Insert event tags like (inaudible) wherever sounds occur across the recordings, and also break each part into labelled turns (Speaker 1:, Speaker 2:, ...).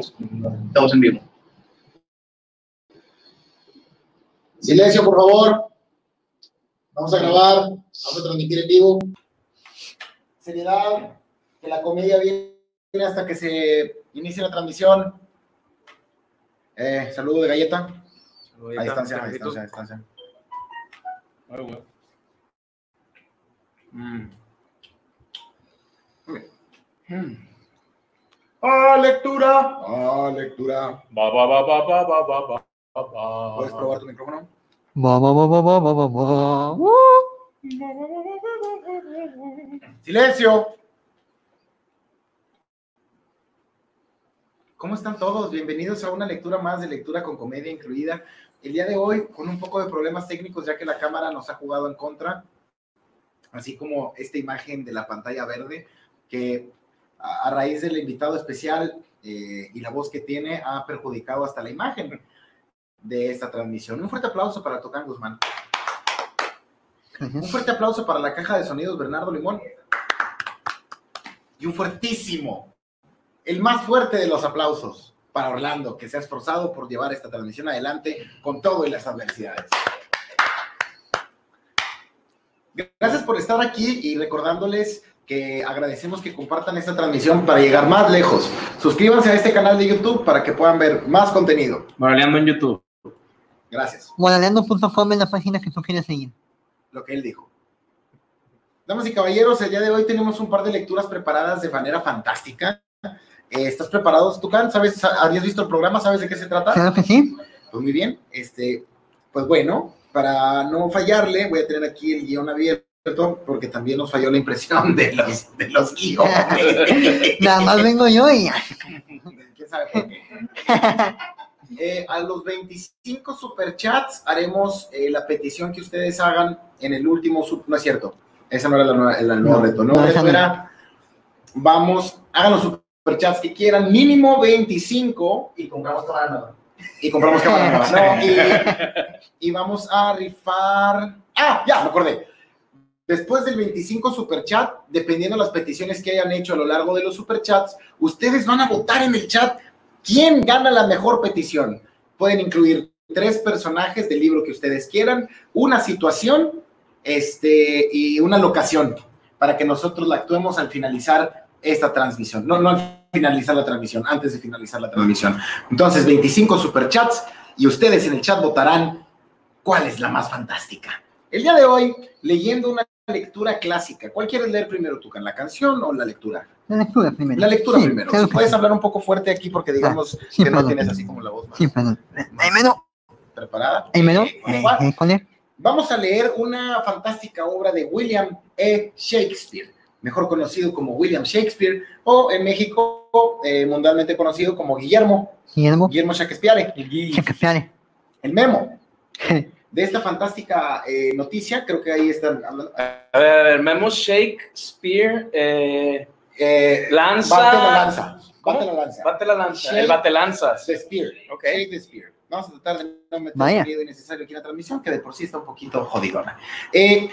Speaker 1: Estamos en vivo.
Speaker 2: Silencio, por favor. Vamos a grabar, vamos a transmitir en vivo. Seriedad, que la comedia viene hasta que se inicie la transmisión. Eh, saludo de galleta. A distancia, a distancia, a distancia. Mm. Mm. Ah, lectura. Ah, lectura.
Speaker 1: Va, va, va, va, va, va, va, va, va.
Speaker 2: ¿Puedes probar tu micrófono?
Speaker 3: Va, va, va, va, va, va, va, va. Uh.
Speaker 2: Silencio. ¿Cómo están todos? Bienvenidos a una lectura más de lectura con comedia incluida. El día de hoy con un poco de problemas técnicos ya que la cámara nos ha jugado en contra, así como esta imagen de la pantalla verde que a, raíz del invitado especial eh, y la voz que tiene ha perjudicado hasta la imagen de esta transmisión. Un fuerte aplauso para Tocán Guzmán. Un fuerte aplauso para la caja de sonidos Bernardo Limón. Y un fuertísimo, el más fuerte de los aplausos para Orlando, que se ha esforzado por llevar esta transmisión adelante con todo y las adversidades. Gracias por estar aquí y recordándoles que agradecemos que compartan esta transmisión para llegar más lejos. Suscríbanse a este canal de YouTube para que puedan ver más contenido.
Speaker 1: Moraleando en YouTube.
Speaker 2: Gracias.
Speaker 3: Moraleando.com es la página que tú quieres seguir.
Speaker 2: lo que él dijo. Damas y caballeros, el día de hoy tenemos un par de lecturas preparadas de manera fantástica. Eh, ¿Estás preparados, Tucán? ¿Sabes, ¿Habías visto el programa? ¿Sabes de qué se trata?
Speaker 3: Claro que sí.
Speaker 2: Pues muy bien. Este, pues bueno, para no fallarle, voy a tener aquí el guion abierto porque también nos falló la impresión de los, de los guiones.
Speaker 3: Nada más vengo yo y ya.
Speaker 2: ¿Quién sabe por qué? Eh, a los 25 superchats haremos eh, la petición que ustedes hagan en el último sub. No es cierto. Esa no era la nueva- el nuevo
Speaker 3: No,
Speaker 2: reto.
Speaker 3: No,
Speaker 2: era. Vamos, hagan los superchats que quieran, mínimo 25
Speaker 4: Y compramos toda la nueva.
Speaker 2: y compramos cámara nueva. ¿no? (laughs) Y, y vamos a rifar. Ah, ya, me acordé. Después del 25 superchat, dependiendo de las peticiones que hayan hecho a lo largo de los superchats, ustedes van a votar en el chat quién gana la mejor petición. Pueden incluir tres personajes del libro que ustedes quieran, una situación este, y una locación para que nosotros la actuemos al finalizar esta transmisión. No, no al finalizar la transmisión, antes de finalizar la transmisión. Entonces, 25 superchats y ustedes en el chat votarán cuál es la más fantástica. El día de hoy, leyendo una lectura clásica. ¿Cuál quieres leer primero, Tucan? ¿La canción o la lectura?
Speaker 3: La lectura primero.
Speaker 2: La lectura
Speaker 3: Sí,
Speaker 2: primero.
Speaker 3: claro
Speaker 2: Si
Speaker 3: que
Speaker 2: puedes
Speaker 3: sí.
Speaker 2: hablar un poco fuerte aquí porque digamos
Speaker 3: sí,
Speaker 2: que no tienes así como la voz más,
Speaker 3: Sí, perdón. menos.
Speaker 2: preparada.
Speaker 3: Menos.
Speaker 2: Eh.
Speaker 3: Eh, ¿Cuál es?
Speaker 2: Vamos a leer una fantástica obra de William E. Shakespeare, mejor conocido como William Shakespeare, o en México eh, mundialmente conocido como Guillermo,
Speaker 3: Guillermo.
Speaker 2: Guillermo Shakespeare,
Speaker 3: Shakespeare.
Speaker 2: el memo. (laughs) De esta fantástica eh, noticia, creo que ahí están hablando.
Speaker 1: A ver, a ver, Memo Shakespeare, eh,
Speaker 2: Eh,
Speaker 1: lanza.
Speaker 2: bate la lanza.
Speaker 1: ¿Cómo?
Speaker 2: Bate la lanza.
Speaker 1: Bate la lanza.
Speaker 2: Shake-
Speaker 1: El bate lanzas.
Speaker 2: The Spear.
Speaker 1: Ok.
Speaker 2: Shake the Spear. Vamos a tratar de no meter
Speaker 3: Vaya.
Speaker 2: sonido innecesario aquí en la transmisión, que de por sí está un poquito jodidona. Eh,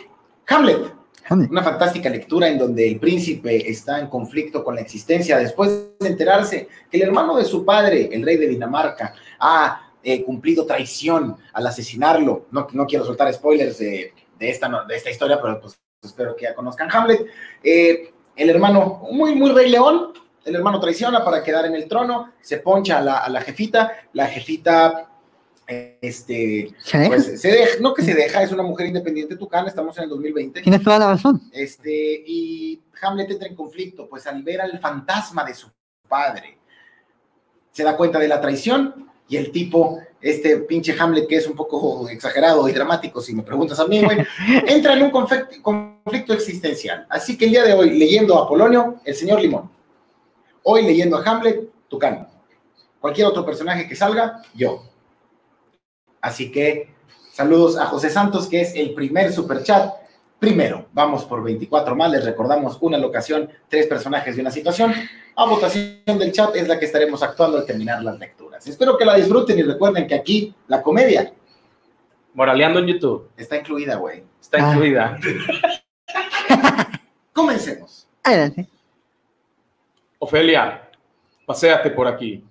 Speaker 2: Hamlet.
Speaker 3: Hamlet.
Speaker 2: Una fantástica lectura en donde el príncipe está en conflicto con la existencia después de enterarse que el hermano de su padre, el rey de Dinamarca, ha eh, cumplido traición al asesinarlo. No, no quiero soltar spoilers de, de esta, de esta historia, pero pues espero que ya conozcan Hamlet. Eh, el hermano, muy, muy rey león, el hermano traiciona para quedar en el trono, se poncha a la, a la jefita, la jefita... Este,
Speaker 3: ¿Se deja?
Speaker 2: pues se deja, no que se deja, es una mujer independiente tucana, estamos en el 2020.
Speaker 3: Tienes toda la razón.
Speaker 2: Este, y Hamlet entra en conflicto, pues al ver al fantasma de su padre, se da cuenta de la traición y el tipo, este pinche Hamlet que es un poco exagerado y dramático, si me preguntas a mí, güey, (laughs) entra en un conflicto, conflicto existencial. Así que el día de hoy, leyendo a Polonio, el señor Limón. Hoy leyendo a Hamlet, Tucán. Cualquier otro personaje que salga, yo. Así que saludos a José Santos, que es el primer superchat. Primero, vamos por 24 más. Les recordamos una locación, tres personajes y una situación. A votación del chat es la que estaremos actuando al terminar las lecturas. Espero que la disfruten y recuerden que aquí la comedia
Speaker 1: Moraleando en YouTube.
Speaker 2: está incluida, güey.
Speaker 1: Está
Speaker 3: Ah.
Speaker 1: incluida. (laughs)
Speaker 2: Comencemos.
Speaker 3: Adelante.
Speaker 1: Ofelia, paséate por aquí.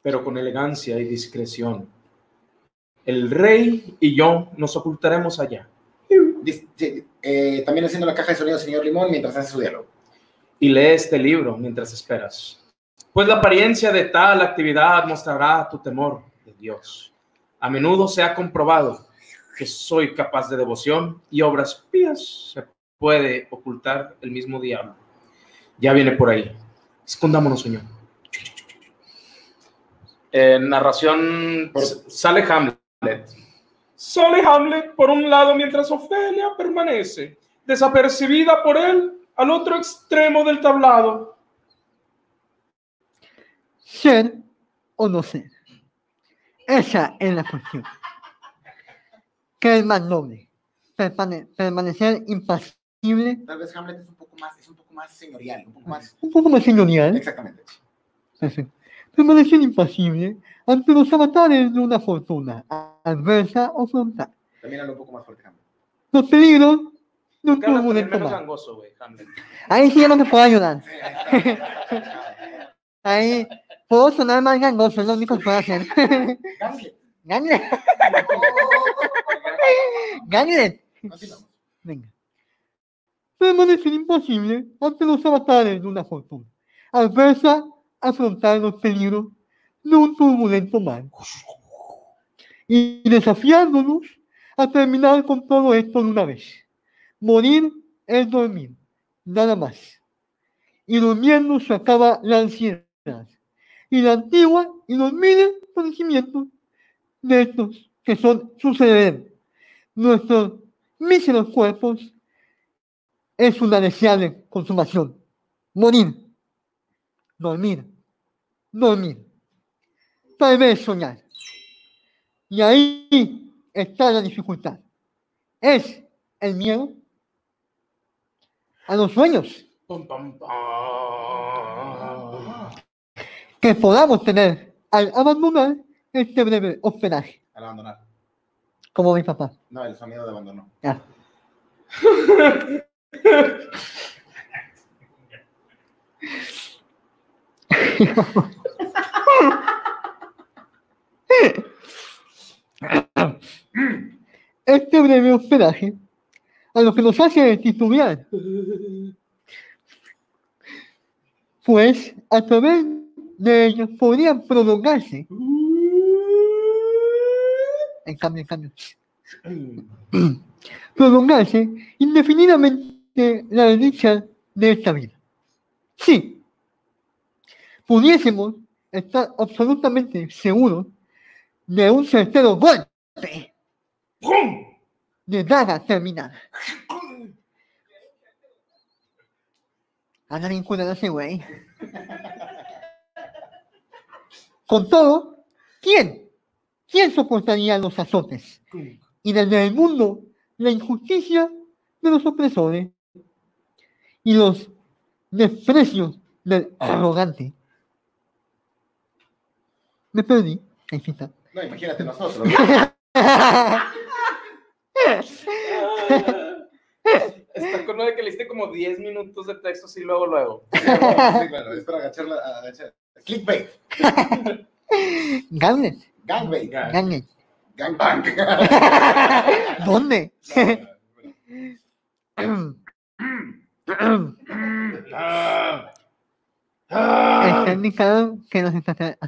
Speaker 1: pero con elegancia y discreción. El rey y yo nos ocultaremos allá
Speaker 2: eh, también haciendo la caja de sonido señor Limón mientras hace su diálogo.
Speaker 1: y lee este libro mientras esperas. Pues la apariencia de tal actividad mostrará tu temor de Dios. A menudo se ha comprobado que soy capaz de devoción y obras pías. Se puede ocultar el mismo diablo. Ya viene por ahí. Escondámonos, señor. En narración
Speaker 2: Por-
Speaker 1: sale Hamlet. Sale Hamlet por un lado mientras Ofelia permanece desapercibida por él al otro extremo del tablado.
Speaker 3: Ser o no ser. Esa es la cuestión. ¿Qué es más noble? Permane- permanecer impasible,
Speaker 2: Tal vez Hamlet es un poco más, es un poco más señorial, un poco más.
Speaker 3: un poco más señorial.
Speaker 2: Exactamente.
Speaker 3: Perfecto. Permanecer impasible ante los avatares de una fortuna adversa o frontal.
Speaker 2: También habla un poco más fuerte Hamlet.
Speaker 3: Los peligros de un
Speaker 1: Porque habla también
Speaker 3: turbulento
Speaker 1: menos
Speaker 3: mar.
Speaker 1: gangoso, güey, Hamlet.
Speaker 3: Ahí sí ya no te puedo ayudar.
Speaker 2: Sí, (laughs) ahí está.
Speaker 3: Ahí puedo sonar más gangoso, es lo único que puedo hacer. Ganglet. Ganglet. Venga. Permanecer imposible ante los avatares de una fortuna. Adversa afrontar los peligros de un turbulento mar. Y desafiándonos a terminar con todo esto de una vez. Morir es dormir, nada más. Y durmiendo se acaba la ansiedad. Y la antigua y los miles conocimientos de estos que son suceder nuestros míseros cuerpos es una deseable consumación. Morir, dormir, dormir, tal vez soñar. Y ahí está la dificultad. Es el miedo a los sueños. Que podamos tener al abandonar este breve hospedaje,
Speaker 2: Al abandonar.
Speaker 3: como mi papá.
Speaker 2: No, el sonido de abandono.
Speaker 3: Ya. Este breve hospedaje a lo que nos hace titubear, pues a través de ellos podrían prolongarse, en cambio, en cambio, (clears throat) prolongarse indefinidamente la desdicha de esta vida. Sí, pudiésemos estar absolutamente seguros de un certero golpe de daga terminada. (clears throat) Anda bien ese güey. (laughs) Con todo, ¿quién? ¿Quién soportaría los azotes? y desde el mundo la injusticia de los opresores y los desprecios del arrogante. Me perdí. Ahí sí está.
Speaker 2: No, imagínate nosotros. (laughs)
Speaker 1: Está con lo de que le diste como 10 minutos de texto así luego, luego.
Speaker 2: Sí, claro, es para agacharla. Agachar. Clickbait.
Speaker 3: Ganglet,
Speaker 2: Gangbait.
Speaker 3: Ganglet.
Speaker 2: Gangbang. (laughs)
Speaker 3: ¿Dónde? Está indicado que los extrater-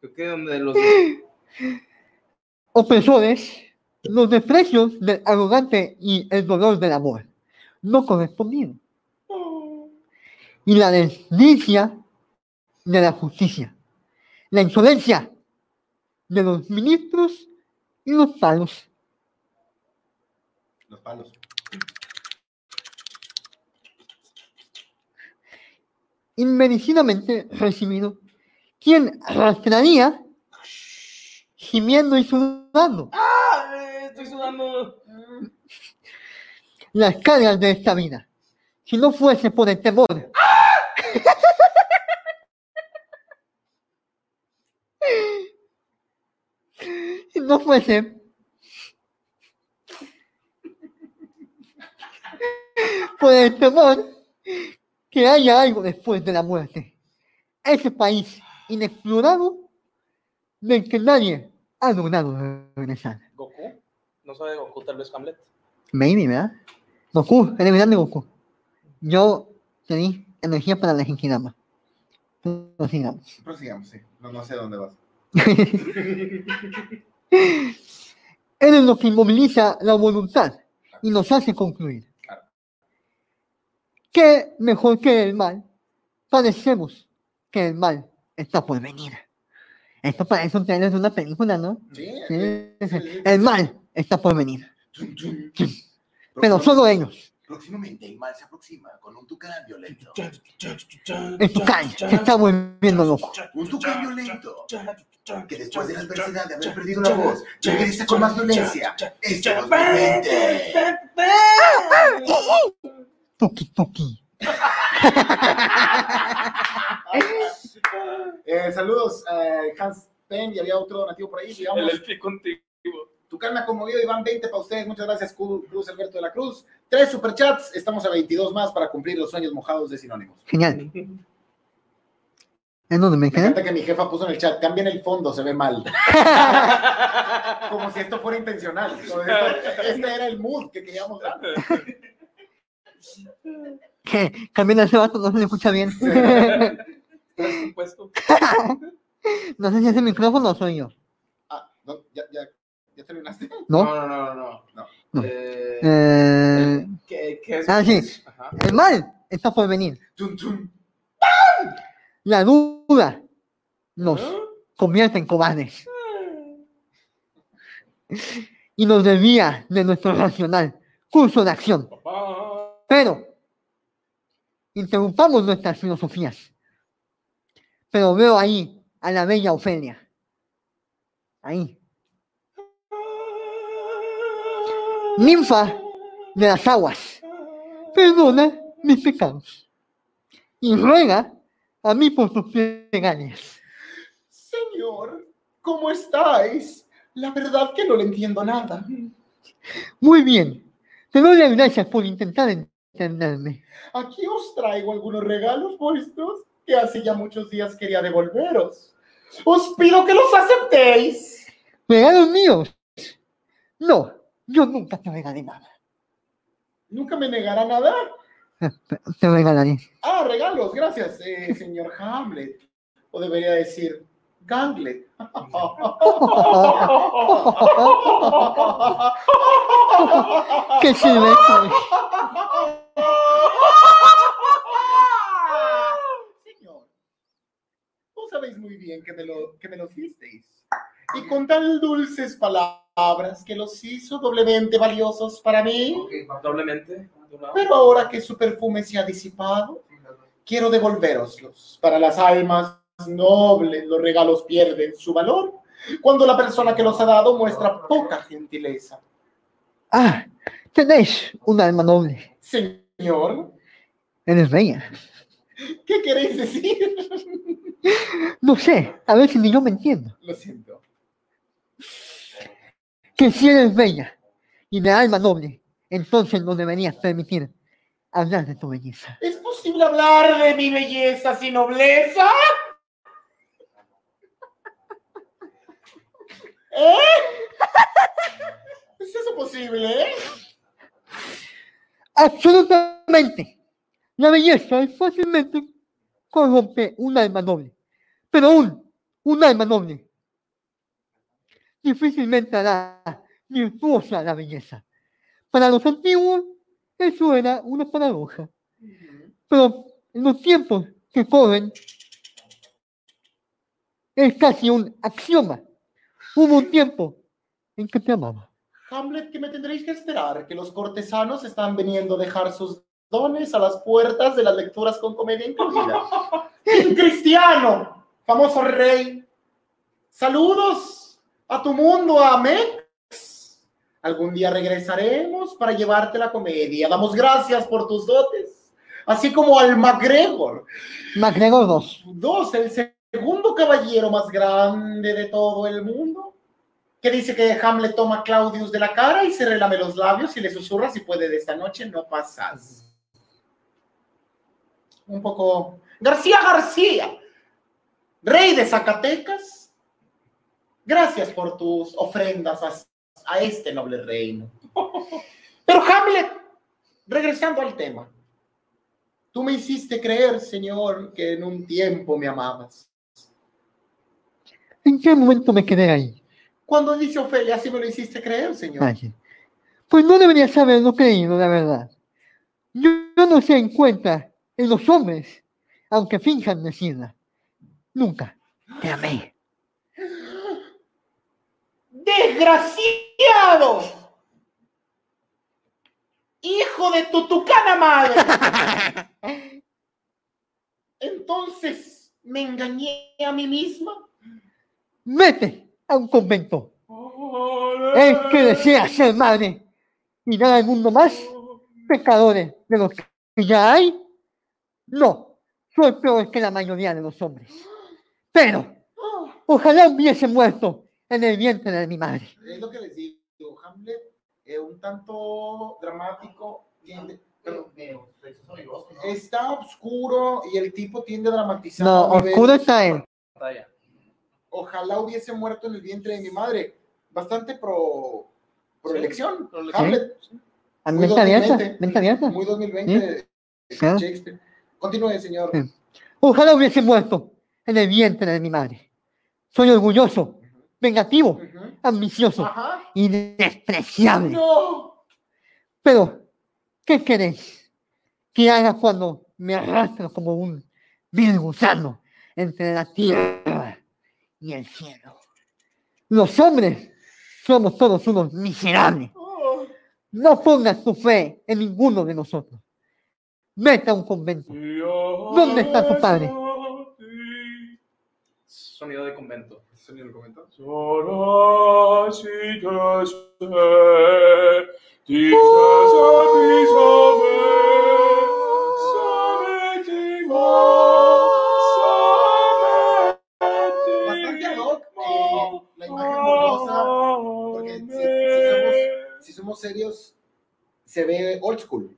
Speaker 1: Creo que donde los (laughs)
Speaker 3: opresores, los desprecios del arrogante y el dolor del amor no correspondido. Y la desdicha de la justicia, la insolencia de los ministros y los palos.
Speaker 2: Los palos.
Speaker 3: inmerecidamente recibido, quien arrastraría gimiendo y sudando
Speaker 1: ¡Ah! Estoy sudando.
Speaker 3: las cargas de esta vida. Si no fuese por el temor. Si no fuese por el temor que haya algo después de la muerte. Ese país inexplorado del que nadie ha logrado regresar.
Speaker 1: Goku. No sabe Goku, tal vez Hamlet.
Speaker 3: Maybe, ¿verdad? Goku, el grande Goku. Yo te di energía para la Genkidama. Prosigamos.
Speaker 2: Prosigamos, sí. No, no sé dónde vas. (laughs)
Speaker 3: Él es lo que inmoviliza la voluntad y nos hace concluir. ¿Qué mejor que el mal? Padecemos que el mal está por venir. Esto parece un trailer de una película, ¿no?
Speaker 2: Sí.
Speaker 3: Sí. El mal está por venir. Pero solo ellos.
Speaker 2: Próximamente el mal se aproxima con un tucán violento.
Speaker 3: El tucán se está volviendo loco.
Speaker 2: Un tucán violento. Que después de la adversidad de haber perdido la voz, regresa con más violencia. Este 2020.
Speaker 3: Tuki, tuki. (laughs)
Speaker 2: Eh, saludos, eh, Hans Penn, y había otro donativo por ahí, digamos.
Speaker 1: El elfi contigo.
Speaker 2: Tu me ha conmovido, Iván, 20 para ustedes. Muchas gracias, Cruz Alberto de la Cruz. Tres superchats, estamos a 22 más para cumplir los sueños mojados de sinónimos.
Speaker 3: Genial. ¿En dónde me
Speaker 2: Me encanta que mi jefa puso en el chat, cambien el fondo, se ve mal. (laughs) Como si esto fuera intencional. Esto- Este era el mood que queríamos dar.
Speaker 3: Que también ese vato no se escucha bien. (laughs) No sé si es el micrófono o soy yo.
Speaker 2: Ah, no, ya, ya terminaste. (laughs)
Speaker 3: ¿No?
Speaker 1: No, no, no, no.
Speaker 2: No.
Speaker 3: No.
Speaker 1: Eh,
Speaker 3: Eh,
Speaker 1: ¿qué, qué es?
Speaker 3: Ah, sí.
Speaker 1: Ajá.
Speaker 3: el mal está por venir.
Speaker 2: Tum, tum.
Speaker 3: La duda nos
Speaker 1: ¿Ah?
Speaker 3: convierte en cobardes y nos desvía de nuestro racional curso de acción. Pero interrumpamos nuestras filosofías. Pero veo ahí a la bella Ofelia. Ahí. Ninfa de las aguas. Perdona mis pecados. Y ruega a mí por sus plegarias.
Speaker 2: Señor, ¿cómo estáis? La verdad que no le entiendo nada.
Speaker 3: Muy bien. Te doy las gracias por intentar entenderme.
Speaker 2: Aquí os traigo algunos regalos vuestros que hace ya muchos días quería devolveros. Os pido que los aceptéis.
Speaker 3: ¿Regalos míos? No, yo nunca te regalé nada.
Speaker 2: Nunca me negará nada. (laughs)
Speaker 3: Te regalaré.
Speaker 2: Ah, regalos, gracias, eh, señor Hamlet. O debería decir Ganglet. (laughs)
Speaker 3: ¿Qué sirve esto?
Speaker 2: Señor, vos sabéis muy bien que me, lo, que me los disteis. Y con tan dulces palabras que los hizo doblemente valiosos para mí.
Speaker 1: Doblemente.
Speaker 2: Pero ahora que su perfume se ha disipado, quiero devolveroslos. Para las almas nobles, los regalos pierden su valor cuando la persona que los ha dado muestra poca gentileza.
Speaker 3: Ah, tenéis un alma noble.
Speaker 2: Señor,
Speaker 3: Eres bella.
Speaker 2: ¿qué queréis decir?
Speaker 3: No sé, a ver si ni yo me entiendo.
Speaker 2: Lo siento.
Speaker 3: Que si eres bella y de alma noble, entonces no deberías permitir hablar de tu belleza.
Speaker 2: ¿Es posible hablar de mi belleza sin nobleza? ¿Eh? ¿Es eso posible?
Speaker 3: Absolutamente. La belleza es fácilmente corrompe un alma noble. Pero un, un alma noble difícilmente hará virtuosa la belleza. Para los antiguos, eso era una paradoja. Pero en los tiempos que corren, es casi un axioma. Hubo un tiempo en que te amaba.
Speaker 2: Hamlet, que me tendréis que esperar, que los cortesanos están viniendo a dejar sus dones a las puertas de las lecturas con comedia incluida. (laughs) ¡Un cristiano! Famoso rey. Saludos a tu mundo, Amex. Algún día regresaremos para llevarte la comedia. Damos gracias por tus dotes. Así como al MacGregor.
Speaker 3: MacGregor 2.
Speaker 2: Dos, el segundo caballero más grande de todo el mundo, que dice que Hamlet toma a Claudius de la cara y se relame los labios y le susurra si puede de esta noche no pasas. Un poco... García García. rey de Zacatecas, gracias por tus ofrendas a, a este noble reino. Pero Hamlet, regresando al tema, tú me hiciste creer, Señor, que en un tiempo me amabas.
Speaker 3: ¿En qué momento me quedé ahí?
Speaker 2: Cuando dice Ofelia, así me lo hiciste creer, Señor.
Speaker 3: Ay, Pues no deberías haberlo creído, la verdad. Yo, yo no se encuentra en los hombres, aunque finjan decirla. Nunca te amé.
Speaker 2: ¡Desgraciado! ¡Hijo de tu tucana madre! Entonces, ¿me engañé a mí misma?
Speaker 3: Vete a un convento. Es que deseas ser madre y dar al mundo más pecadores de los que ya hay. No, soy peor que la mayoría de los hombres. Pero ojalá hubiese muerto en el vientre de mi madre.
Speaker 2: Es lo que les digo, Hamlet, eh, un tanto dramático, tiende- pero está oscuro y el tipo tiende a dramatizar.
Speaker 3: No, oscuro está él.
Speaker 1: Pantalla.
Speaker 2: Ojalá hubiese muerto en el vientre de mi madre. Bastante pro, pro
Speaker 1: Sí,
Speaker 2: elección.
Speaker 1: pro elección.
Speaker 2: Hamlet,
Speaker 3: A
Speaker 2: 2020.
Speaker 3: mente abierta.
Speaker 2: muy 2020.
Speaker 3: Claro.
Speaker 2: Shakespeare. Continúe, señor.
Speaker 3: Sí. Ojalá hubiese muerto en el vientre de mi madre. Soy orgulloso, vengativo, ambicioso
Speaker 2: Ajá.
Speaker 3: y despreciable.
Speaker 2: No.
Speaker 3: Pero, ¿qué queréis que haga cuando me arrastro como un vil gusano entre la tierra y el cielo? Los hombres somos todos unos miserables.
Speaker 2: Oh.
Speaker 3: No pongas tu fe en ninguno de nosotros. Vete a un convento.
Speaker 1: ¿Dónde
Speaker 3: está tu padre?
Speaker 1: Sonido de convento.
Speaker 2: Sonido del comentario. Bastante ad hoc, eh, la imagen borrosa, porque si, si somos, si somos serios, se ve old school,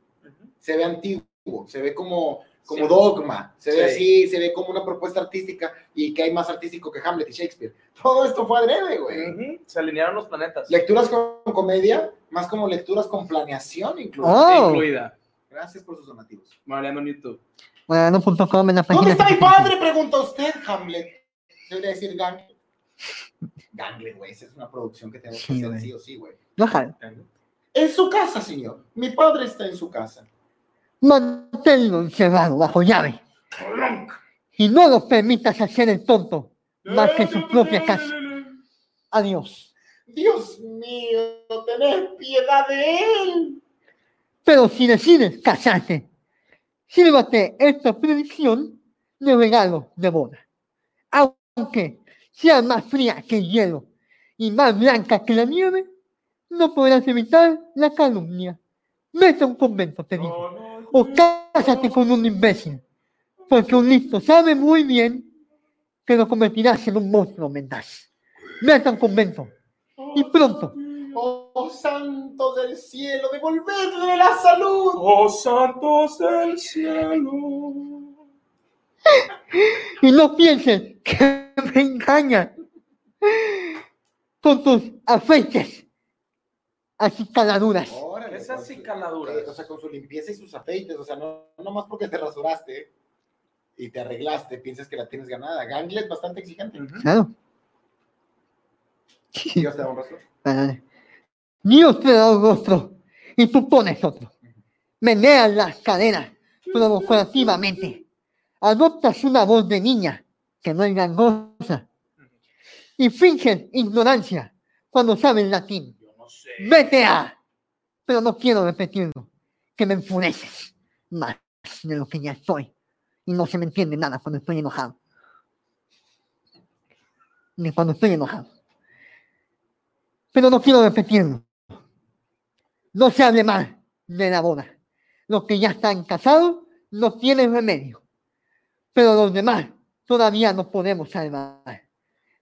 Speaker 2: se ve antiguo, se ve como, como
Speaker 1: Sí.
Speaker 2: dogma, se ve
Speaker 1: Sí.
Speaker 2: así, se ve como una propuesta artística y que hay más artístico que Hamlet y Shakespeare. Todo esto fue adrede, güey.
Speaker 1: Se alinearon los planetas.
Speaker 2: Lecturas con comedia, más como lecturas con planeación incluso.
Speaker 3: Oh.
Speaker 1: Incluida.
Speaker 2: Gracias por sus donativos.
Speaker 1: Mariano en YouTube.
Speaker 3: Bueno.com en la página.
Speaker 2: ¿Dónde está mi padre? Pregunta usted, Hamlet. Debería decir Ganglet. Ganglet, güey, esa es una producción que tenemos que
Speaker 3: Sí,
Speaker 2: hacer
Speaker 3: güey.
Speaker 2: sí o sí, güey.
Speaker 3: No.
Speaker 2: En su casa, señor. Mi padre está en su casa.
Speaker 3: Manténlo encerrado bajo llave y no lo permitas hacer el tonto más que su propia casa. Adiós.
Speaker 2: Dios mío, tener piedad de él.
Speaker 3: Pero si decides casarte, sírvate esta predicción de regalo de boda. Aunque sea más fría que el hielo y más blanca que la nieve, no podrás evitar la calumnia. Vete a un convento, te digo, o cásate con un imbécil, porque un listo sabe muy bien que lo convertirás en un monstruo mendaz. Vete a un convento, y pronto,
Speaker 2: Oh, santos del cielo, devolvedle la salud.
Speaker 1: Oh santos del cielo. (laughs)
Speaker 3: y no pienses que me engañan con tus afeites, así caladuras.
Speaker 1: Esas
Speaker 2: con su-
Speaker 1: cicaladuras.
Speaker 2: eh, o sea, con su limpieza y sus afeites. O sea, no, no más porque te rasuraste y te arreglaste, piensas que la tienes ganada. Ganglet bastante exigente.
Speaker 3: Claro.
Speaker 2: Dios te da un rostro.
Speaker 3: Dios te da un rostro y tú pones otro. Meneas las caderas provocativamente. Adoptas una voz de niña que no es gangosa y finges ignorancia cuando sabes latín.
Speaker 1: Yo no sé.
Speaker 3: Vete a. Pero no quiero repetirlo, que me enfureces más de lo que ya estoy. Y no se me entiende nada cuando estoy enojado. Ni cuando estoy enojado. Pero no quiero repetirlo. No se hable más de la boda. Los que ya están casados no tienen remedio. Pero los demás todavía no podemos salvar.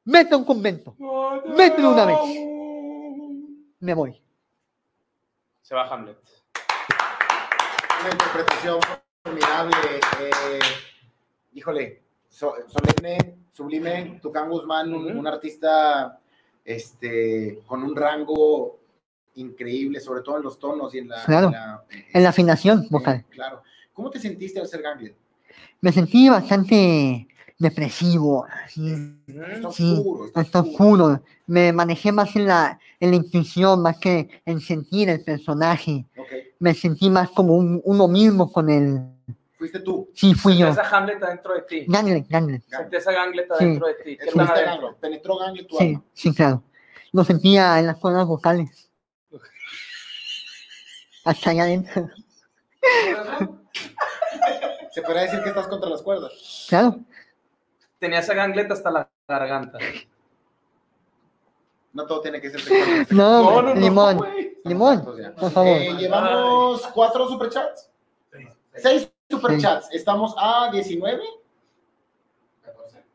Speaker 3: Vete a un convento. De una vez. Me voy.
Speaker 1: Se va Hamlet.
Speaker 2: Una interpretación formidable. eh, híjole, so- solemne, sublime, Tucán Guzmán, un,
Speaker 1: Ujú.
Speaker 2: un artista este, con un rango increíble, sobre todo en los tonos y en la...
Speaker 3: Claro.
Speaker 2: en la-
Speaker 3: En la afinación
Speaker 2: eh,
Speaker 3: vocal.
Speaker 2: claro. ¿Cómo te sentiste al ser Gangler?
Speaker 3: Me sentí bastante depresivo, así,
Speaker 2: Está
Speaker 3: Sí,
Speaker 2: oscuro, está
Speaker 3: está
Speaker 2: oscuro.
Speaker 3: oscuro. Me manejé más en la, en la intuición, más que en sentir el personaje. Me sentí más como un- uno mismo con el...
Speaker 2: Fuiste tú.
Speaker 3: Sí, fui yo.
Speaker 1: Esa Hamlet adentro de ti.
Speaker 3: Ganglet, Ganglet.
Speaker 1: Sentí esa Ganglet
Speaker 3: Sí.
Speaker 1: adentro de ti. ¿Qué tan adentro?
Speaker 2: Penetró tu
Speaker 3: Sí,
Speaker 2: alma.
Speaker 3: sí, claro. Lo sentía en las cuerdas vocales. Hasta allá adentro.
Speaker 2: Se podría decir que estás contra las cuerdas.
Speaker 3: Claro.
Speaker 1: Tenía esa Ganglet hasta la garganta.
Speaker 2: No todo tiene que ser sexual.
Speaker 3: No, limón.
Speaker 1: güey.
Speaker 3: Limón, por favor.
Speaker 2: Eh, llevamos cuatro superchats. Seis superchats. Estamos a 19.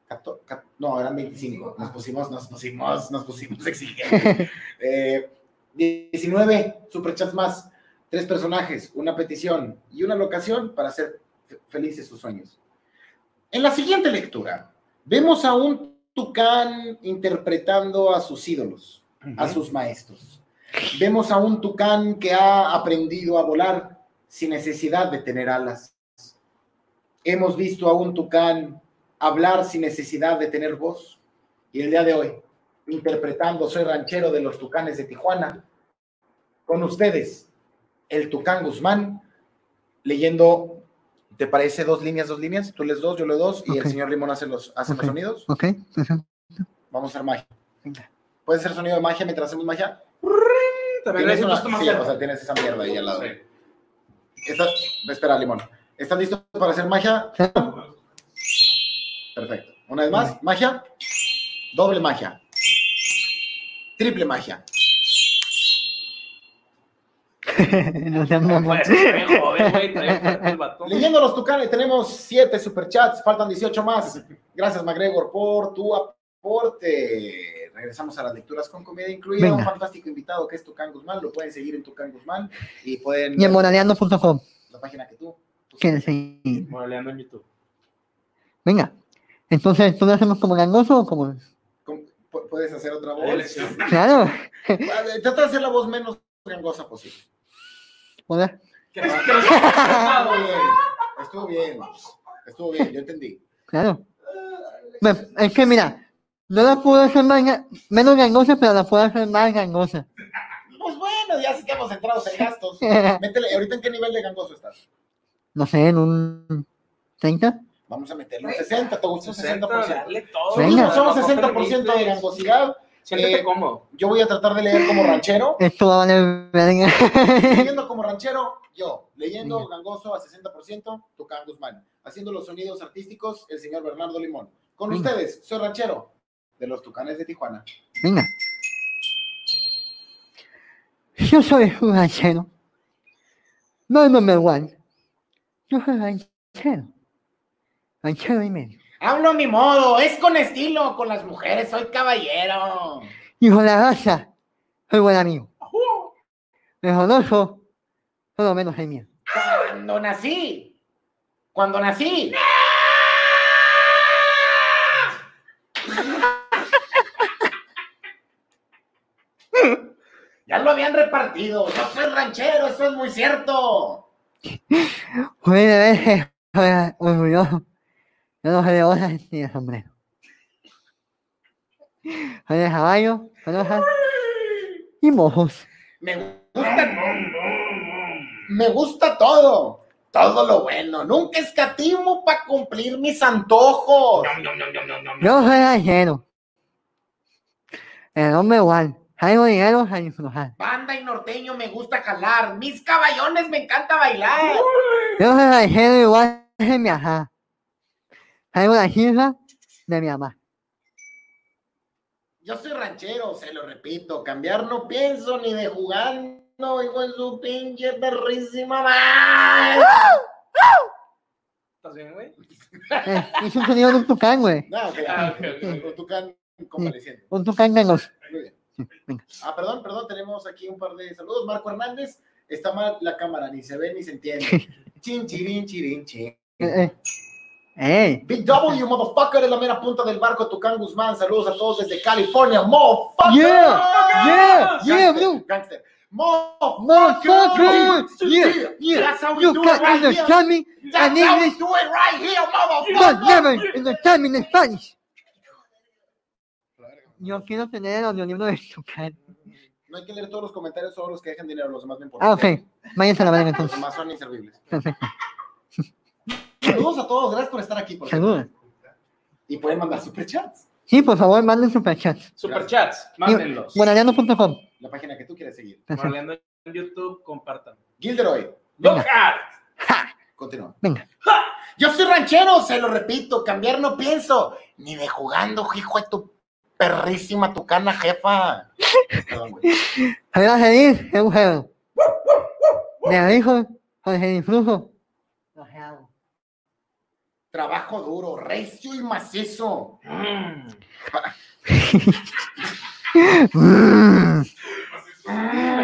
Speaker 2: Cato- ca- No, eran 25. Nos pusimos, nos pusimos, nos pusimos exigentes. (laughs) Eh, 19 superchats más. Tres personajes, una petición y una locación para hacer fe- felices sus sueños. En la siguiente lectura, vemos a un tucán interpretando a sus ídolos, a sus maestros. Vemos a un tucán que ha aprendido a volar sin necesidad de tener alas. Hemos visto a un tucán hablar sin necesidad de tener voz. Y el día de hoy, interpretando Soy ranchero de los tucanes de Tijuana, con ustedes, el tucán Guzmán, leyendo, ¿te parece dos líneas, dos líneas? Tú lees dos, yo leo dos, y el señor Limón hace los, hace
Speaker 3: Ok.
Speaker 2: los sonidos.
Speaker 3: ¿Ok? Ujú.
Speaker 2: Vamos a hacer magia.
Speaker 3: Venga.
Speaker 2: ¿Puedes hacer sonido de magia mientras hacemos magia?
Speaker 1: También
Speaker 2: Tienes
Speaker 1: es
Speaker 2: una- sí, o sea, tienes esa mierda ahí al lado.
Speaker 1: Sí.
Speaker 2: ¿Estás- espera, Limón. ¿Estás listo para hacer magia? Perfecto. Una vez más, magia. Doble magia. Triple magia. (laughs)
Speaker 1: vato.
Speaker 2: Leyendo los tucanes, tenemos siete superchats, faltan 18 más. Gracias, McGregor, por tu aporte. Regresamos a las lecturas con comida incluida.
Speaker 3: Venga.
Speaker 2: Un fantástico invitado que es Tucán Guzmán. Lo pueden seguir en Tucán Guzmán y pueden
Speaker 3: Y en moraleando.com.
Speaker 2: la página que tú. tú
Speaker 3: ¿Quieres seguir?
Speaker 1: Moraleando en YouTube.
Speaker 3: Venga. Entonces, ¿tú lo hacemos como gangoso o como.?
Speaker 2: ¿Cómo- pu- Puedes hacer otra voz.
Speaker 3: Claro. (laughs)
Speaker 2: Trata de hacer la voz menos gangosa posible.
Speaker 3: Hola.
Speaker 1: ¿Qué- qué nos-
Speaker 2: Estuvo bien. Estuvo bien. Estuvo bien, yo entendí.
Speaker 3: Claro. Es que mira, no la puedo hacer más menos gangosa, pero la puedo hacer más gangosa.
Speaker 2: Pues bueno, ya sí estamos centrados en gastos. (laughs) Métele, ¿ahorita en qué nivel de gangoso estás?
Speaker 3: No sé, en un 30.
Speaker 2: Vamos a meterle un 60, te gusta un 60%.
Speaker 1: dale todo.
Speaker 3: Venga.
Speaker 2: Somos
Speaker 1: Tampoco
Speaker 2: 60% de gangosidad.
Speaker 1: Siéntete
Speaker 2: Eh,
Speaker 1: cómodo.
Speaker 2: Yo voy a tratar de leer como ranchero. (laughs)
Speaker 3: Esto va a valer verga.
Speaker 2: Leyendo como ranchero, yo. Leyendo
Speaker 3: Venga.
Speaker 2: gangoso a 60%, Tucán Guzmán. Haciendo los sonidos artísticos, el señor Bernardo Limón. Con
Speaker 3: Venga.
Speaker 2: ustedes, soy ranchero de los Tucanes de Tijuana.
Speaker 3: Venga. Yo soy un ranchero. No el number one. Yo soy ranchero. Ranchero y medio.
Speaker 2: Hablo a mi modo, es con estilo, con las mujeres, soy caballero.
Speaker 3: Hijo de la raza. Soy buen amigo. Mejoroso. Lo menos el mío.
Speaker 2: Cuando nací, cuando nací. Ya lo habían repartido. Yo soy ranchero, eso es muy cierto.
Speaker 3: Fui de veces orgulloso. Yo no soy de hojas ni de sombrero. Soy de caballo, hojas y mojos.
Speaker 2: Me gusta. Me gusta todo. Todo lo bueno. Nunca escatimo para cumplir mis antojos.
Speaker 3: Yo soy ranchero. El hombre igual. Traigo dinero a disfrutar.
Speaker 2: Banda y norteño me gusta jalar. Mis caballones me encanta bailar.
Speaker 3: Yo soy ranchero igual de mi ajá. Traigo la cifra de mi mamá.
Speaker 2: Yo soy ranchero, se lo repito. Cambiar no pienso ni de jugar. No, hijo en su pinche perrísima madre.
Speaker 1: ¿Estás bien, güey?
Speaker 3: Eh, hice un sonido de un tucán, güey.
Speaker 2: No, ok,
Speaker 1: Ah,
Speaker 2: un tucán convaleciente.
Speaker 3: Un tucán gangoso.
Speaker 2: Muy bien.
Speaker 3: Venga.
Speaker 2: Ah, perdón, perdón, tenemos aquí un par de saludos. Marco Hernández, está mal la cámara, ni se ve ni se entiende. (laughs) Chin, chirin, chirin, chin.
Speaker 3: Eh, eh. ¡Ey!
Speaker 2: Big W, motherfucker, es la mera punta del barco. Tucán Guzmán, saludos a todos desde California. Motherfucker.
Speaker 3: Yeah, yeah, yeah,
Speaker 2: Gangster,
Speaker 3: bro.
Speaker 2: Gangster. Motherfucker.
Speaker 3: Yeah, yeah.
Speaker 2: That's how we
Speaker 3: You
Speaker 2: do it
Speaker 3: can
Speaker 2: right here.
Speaker 3: understand me
Speaker 2: That's
Speaker 3: and
Speaker 2: how we
Speaker 3: English,
Speaker 2: do it right here,
Speaker 3: but
Speaker 2: motherfucker.
Speaker 3: never understand me in Spanish. Yo quiero tener el audiolibro de Tucán.
Speaker 2: No hay que leer todos los comentarios, solo los que dejan dinero, los demás no importan.
Speaker 3: Ah, ok. Váyanse a la verga
Speaker 2: Los
Speaker 3: entonces.
Speaker 2: demás son inservibles.
Speaker 3: Perfecto.
Speaker 2: Saludos a todos, gracias por estar aquí. Por.
Speaker 3: Saludos.
Speaker 2: Y pueden mandar superchats.
Speaker 3: Sí, por favor, manden superchats.
Speaker 1: Superchats, mándenlos.
Speaker 3: Guanariano.com.
Speaker 2: La página que tú quieres seguir.
Speaker 1: Moraleando en YouTube, compartan.
Speaker 2: Gilderoy,
Speaker 3: Venga. ¡Ja!
Speaker 2: continúa.
Speaker 3: Venga.
Speaker 2: Yo soy ranchero, se lo repito, cambiar no pienso. Ni de jugando, hijo de tu perrísima tucana, jefa. Perdón, güey.
Speaker 3: Adiós, feliz, es un juego. De hijo, Jorge Influjo.
Speaker 2: Trabajo duro, recio y macizo.
Speaker 1: Mm.
Speaker 3: Mm.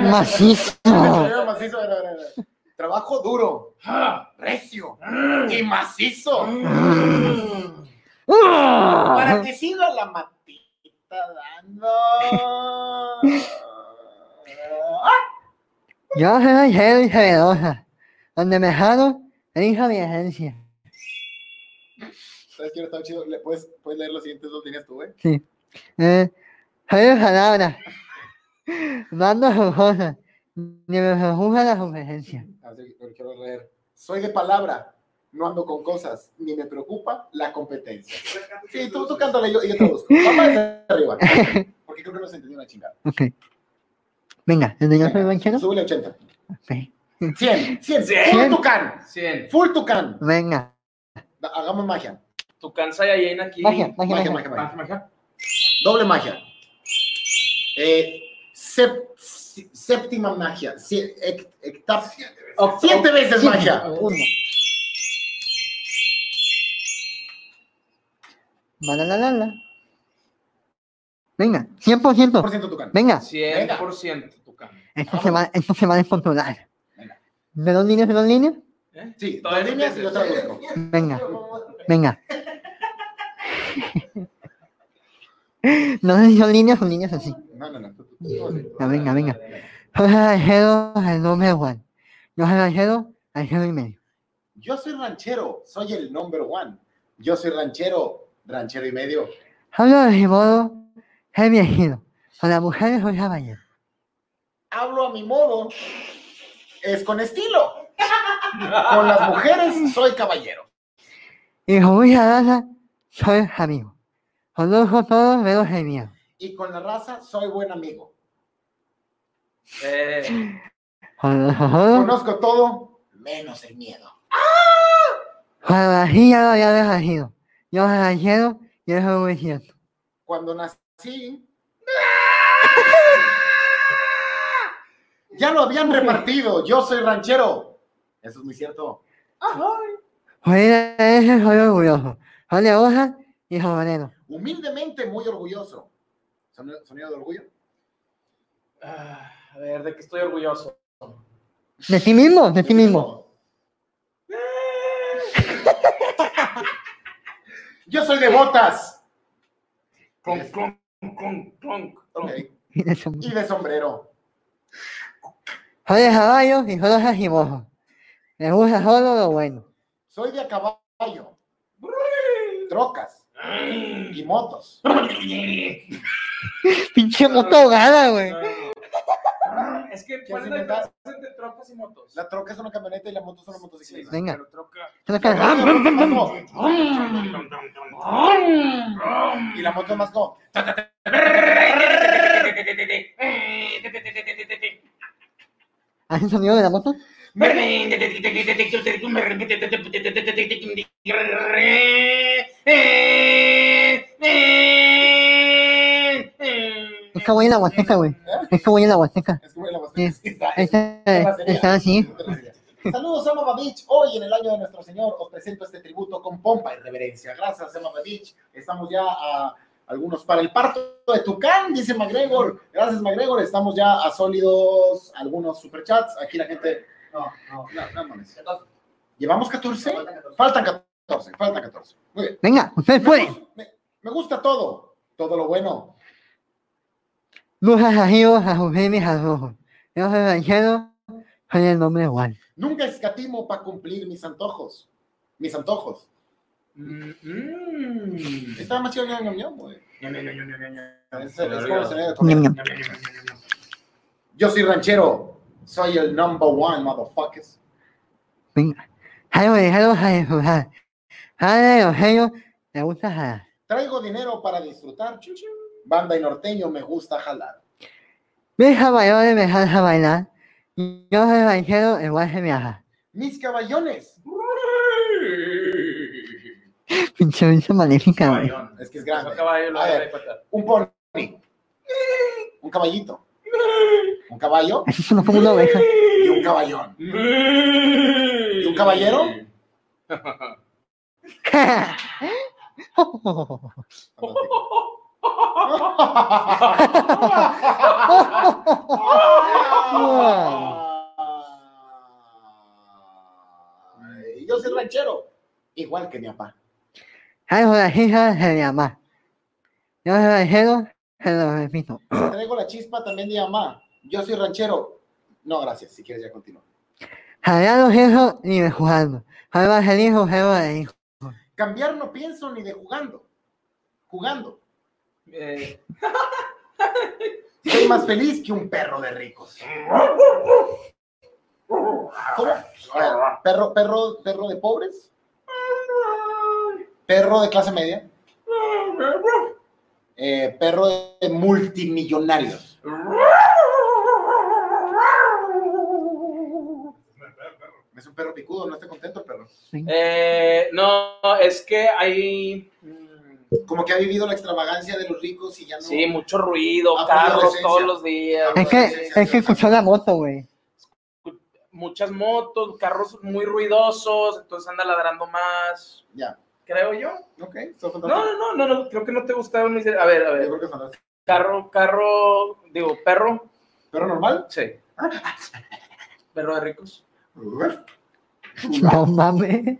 Speaker 3: Macizo.
Speaker 2: Macizo. Trabajo duro, recio y macizo.
Speaker 3: Mm.
Speaker 2: Para que siga la matita dando.
Speaker 3: Yo soy y generosa. Donde me jalo, elija mi esencia.
Speaker 2: ¿Sabes qué está chido? ¿Le puedes, puedes leer las siguientes dos líneas tú, güey?
Speaker 3: Sí. Eh, palabra. Mando cosas. Ni me preocupa la.
Speaker 2: Así que lo quiero leer. Soy de palabra, no ando con cosas, ni me preocupa la competencia. Sí, tú, tú cántale y yo, y yo traduzco. Vamos de arriba. Porque creo que no se entendió una chingada.
Speaker 3: Ok. Venga, ¿desde yo soy ranchero?
Speaker 2: Súbele 80.
Speaker 3: Ok.
Speaker 2: 100, 100,
Speaker 1: Cien.
Speaker 2: full tucán,
Speaker 1: 100.
Speaker 2: full tucán.
Speaker 3: Venga.
Speaker 2: Hagamos magia.
Speaker 1: Tu cansa y aquí.
Speaker 3: Magia, magia,
Speaker 2: Magia,
Speaker 3: magia.
Speaker 2: magia, magia.
Speaker 1: Magia, magia.
Speaker 2: Doble magia. Eh, séptima magia. Sie- ec- ectap- siete veces
Speaker 3: Sí.
Speaker 2: magia.
Speaker 3: Uno. Venga, 100%.
Speaker 2: 100% tucán.
Speaker 3: Venga,
Speaker 1: 100% tu cansa.
Speaker 3: esto se va, esto se va a descontrolar.
Speaker 2: Venga.
Speaker 3: ¿De dos líneas, de dos líneas?
Speaker 1: ¿Eh?
Speaker 2: Sí, dos líneas y yo traduzco.
Speaker 3: Venga, venga. (laughs) No sé si son líneas o líneas así.
Speaker 2: No, no, no.
Speaker 3: Ya, venga, venga. Soy el ranchero, el número one. Yo soy ranchero, ranchero y medio.
Speaker 2: Yo soy ranchero, soy el number one. Yo soy ranchero, ranchero y medio.
Speaker 3: Hablo de mi modo, soy viejito. Con las mujeres soy caballero.
Speaker 2: Hablo a mi modo, es con estilo. Con las mujeres soy caballero.
Speaker 3: Y con mucha raza, soy amigo. Conozco todo menos el miedo.
Speaker 2: Y con la raza soy buen amigo.
Speaker 1: Eh,
Speaker 3: Conozco todo,
Speaker 2: Conozco todo, menos el miedo.
Speaker 3: cuando nací ya lo había elegido. Yo ranchero y eso es muy cierto.
Speaker 2: Cuando nací, ya lo habían repartido. Yo soy ranchero. Eso es muy cierto.
Speaker 3: Por ese soy orgulloso. De hoja y sombrero.
Speaker 2: Humildemente muy orgulloso. ¿Sonido, sonido de orgullo?
Speaker 1: ah, a ver, ¿de qué estoy orgulloso?
Speaker 3: De ti mismo, de ti mismo. (laughs)
Speaker 2: Yo soy de botas.
Speaker 3: Y de
Speaker 2: y de sombrero.
Speaker 3: Soy de caballos y solo jajimojo. Me gusta solo lo bueno.
Speaker 2: Soy de a caballo, trocas y motos.
Speaker 3: Pinche moto gana, güey.
Speaker 1: Ah, Es que, ¿cuál es la diferencia entre trocas y motos?
Speaker 2: La troca es una camioneta y la moto es una
Speaker 1: Sí,
Speaker 2: motocicleta.
Speaker 3: Venga.
Speaker 1: pero troca.
Speaker 2: Y la moto es más como.
Speaker 3: ¿Hace sonido de la moto? Es que voy en la huasteca, güey. Es que voy en la huasteca.
Speaker 2: Es como la
Speaker 3: Sí.
Speaker 2: Está-
Speaker 3: Está, está así.
Speaker 2: Saludos, Sama Babich. Hoy, en el año de nuestro Señor, os presento este tributo con pompa y reverencia. Gracias, Sama Babich. Estamos ya a algunos para el parto de Tucán, dice McGregor. Gracias, McGregor. Estamos ya a sólidos algunos superchats. Aquí la gente. No, no, no, no mames. ¿Llevamos 14? Faltan 14, falta 14. Muy bien.
Speaker 3: Venga, ustedes
Speaker 2: Me,
Speaker 3: pueden.
Speaker 2: me- me gusta todo, todo lo bueno.
Speaker 3: Lujas arriba, a sus genes a ojos. Yo soy ranchero, soy el nombre igual.
Speaker 2: Nunca escatimo para cumplir mis antojos. Mis antojos.
Speaker 1: Mm.
Speaker 2: Estaba más chido ñam, ñam, güey. De. Yo soy ranchero. Soy el number one, motherfuckers.
Speaker 3: Venga. De algo a
Speaker 2: Traigo dinero para disfrutar. Banda y norteño me gusta jalar.
Speaker 3: Mis caballones me dejan bailar. Yo soy ranchero, igual se me haga.
Speaker 2: Mis caballones. (laughs)
Speaker 3: Pinche güey.
Speaker 1: Caballón.
Speaker 2: Es que es grande. A ver. Un pony. Un caballito. Un caballo
Speaker 3: Eso es una una oveja.
Speaker 2: y un caballón.
Speaker 1: ¿Y
Speaker 2: un caballero? (laughs) Yo soy ranchero, igual que mi papá.
Speaker 3: Algo de las hijas se me llama. Yo soy ranchero, se lo repito.
Speaker 2: Traigo la chispa también de mi mamá. Yo soy ranchero. No, gracias. Si quieres ya continúa.
Speaker 3: Jalando eso ni de jugando. Soy más feliz o juego de hijo.
Speaker 2: Cambiar no pienso ni de jugando. Jugando.
Speaker 1: Eh,
Speaker 2: Soy más feliz que un perro de ricos. ¿Cómo? Perro, perro, perro de pobres. Perro de clase media. Eh, perro de multimillonarios. Es un perro picudo, no está contento el perro.
Speaker 1: eh, no, es que hay. mm,
Speaker 2: Como que ha vivido la extravagancia de los ricos y ya no.
Speaker 1: Sí, mucho ruido,
Speaker 2: Ah,
Speaker 1: carros todos los días.
Speaker 3: Es que, es que escuchó la moto, güey.
Speaker 1: Muchas motos, carros muy ruidosos, entonces anda ladrando más.
Speaker 2: Ya.
Speaker 1: Creo yo.
Speaker 2: Ok,
Speaker 1: No,
Speaker 2: fantástico.
Speaker 1: no, no, no, no, creo que no te gustaron mis. A ver, a
Speaker 2: Yo
Speaker 1: ver.
Speaker 2: creo que es fantástico.
Speaker 1: Carro, carro, digo, perro.
Speaker 2: ¿Perro normal?
Speaker 1: Sí. Perro de ricos. (laughs)
Speaker 3: No mames.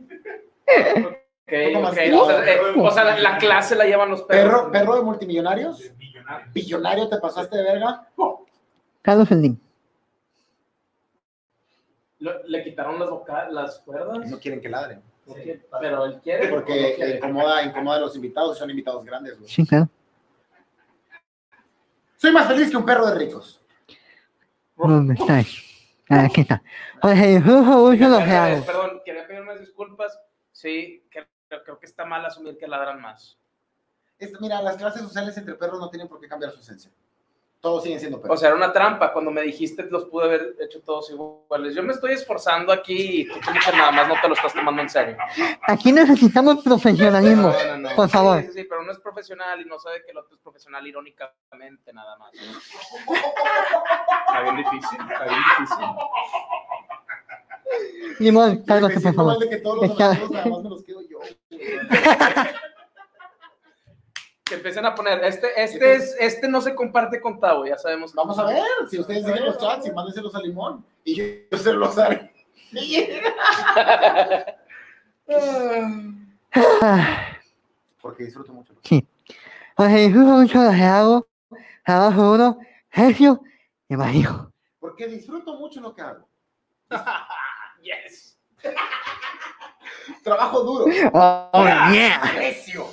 Speaker 1: Ok,
Speaker 2: poco más
Speaker 1: ok.
Speaker 2: fino.
Speaker 1: O sea, eh, o sea, la, la clase la llevan los perros.
Speaker 2: ¿Perro, perro de multimillonarios? ¿Billonario te pasaste de verga?
Speaker 3: Carlos Slim.
Speaker 1: Le quitaron las, las cuerdas.
Speaker 2: No quieren que ladren.
Speaker 1: Pero él quiere.
Speaker 2: Porque
Speaker 1: ¿o no quiere?
Speaker 2: incomoda, incomoda a los invitados, son invitados grandes. güey.
Speaker 3: Sí, claro.
Speaker 2: Soy más feliz que un perro de ricos.
Speaker 3: ¿Dónde estás? Ah, Aquí está. Oye, (laughs) lo que hago.
Speaker 1: Perdón, quería pedir unas disculpas. Sí, creo, creo que está mal asumir que ladran más.
Speaker 2: Mira, las clases sociales entre perros no tienen por qué cambiar su esencia. Todos siguen siendo perros.
Speaker 1: O sea, era una trampa. Cuando me dijiste, los pude haber hecho todos iguales. Yo me estoy esforzando aquí y tú que nada más no te lo estás tomando en serio.
Speaker 3: Aquí necesitamos profesionalismo.
Speaker 1: No, no, no.
Speaker 3: Por favor.
Speaker 1: Sí, sí, sí, pero no es profesional y no sabe que el otro es profesional irónicamente, nada más. Bien difícil, está bien difícil.
Speaker 3: Limón, cálmate, por favor.
Speaker 2: de que todos los amigos me los quedo yo.
Speaker 1: Que empiecen a poner, este, este, es, este no se comparte con Tavo, ya sabemos.
Speaker 2: Vamos a ver, si ustedes siguen los chats y mándenselos a Limón. Y yo, yo se los haré. (laughs) Porque disfruto mucho.
Speaker 3: Oye, disfruto mucho lo que hago. Trabajo uno, y marido.
Speaker 2: Porque disfruto mucho lo que hago. (laughs)
Speaker 1: yes.
Speaker 2: Trabajo duro,
Speaker 3: Oh, yeah.
Speaker 2: recio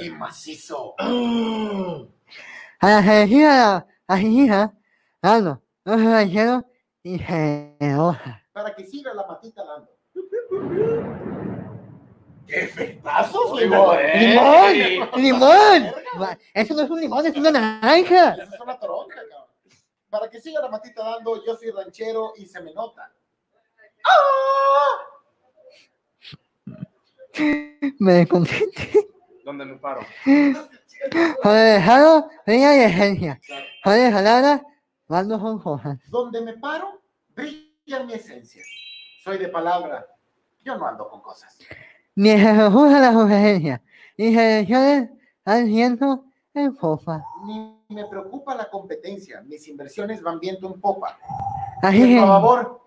Speaker 2: y macizo.
Speaker 3: A la selección, a la hija, dando, no se ranchero y generosa.
Speaker 2: Para que siga la matita dando. ¡Qué efectazos, Limón!
Speaker 3: ¡Limón! ¡Limón! Eso no es un limón, es una naranja.
Speaker 2: Esa es una toronja, cabrón. Para que siga la matita dando, yo soy ranchero y se me nota. (laughs)
Speaker 3: Me desconcentro.
Speaker 1: ¿Dónde me paro?
Speaker 3: El dejado, brilla y esencia. El jalada, mando son cosas.
Speaker 2: Donde me paro, brilla mi esencia. Soy de palabra. Yo no ando con cosas.
Speaker 3: Ni se refusa la sugerencia. Ni selecciones al ciento en popa.
Speaker 2: Ni me preocupa la competencia. Mis inversiones van viento en popa.
Speaker 3: Así
Speaker 2: Y
Speaker 3: que,
Speaker 2: por favor,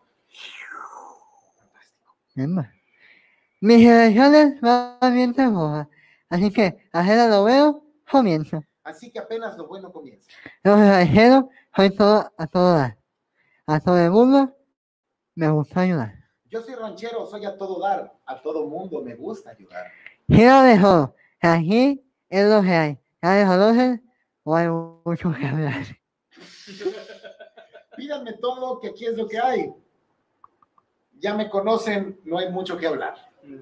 Speaker 3: Emma, Mis elecciones van bien rojas. Así que, apenas lo veo, comienzo.
Speaker 2: Así que apenas lo bueno comienza.
Speaker 3: Los extranjeros, soy todo a todo dar. A todo el mundo me gusta ayudar.
Speaker 2: Yo soy ranchero, soy a todo dar. A todo mundo me gusta ayudar.
Speaker 3: Quiero dejo, aquí es lo que hay. ¿Ya les conocen? O hay mucho que hablar. (laughs)
Speaker 2: Pídanme todo, que aquí es lo que hay. Ya me conocen, no hay mucho que hablar. (laughs)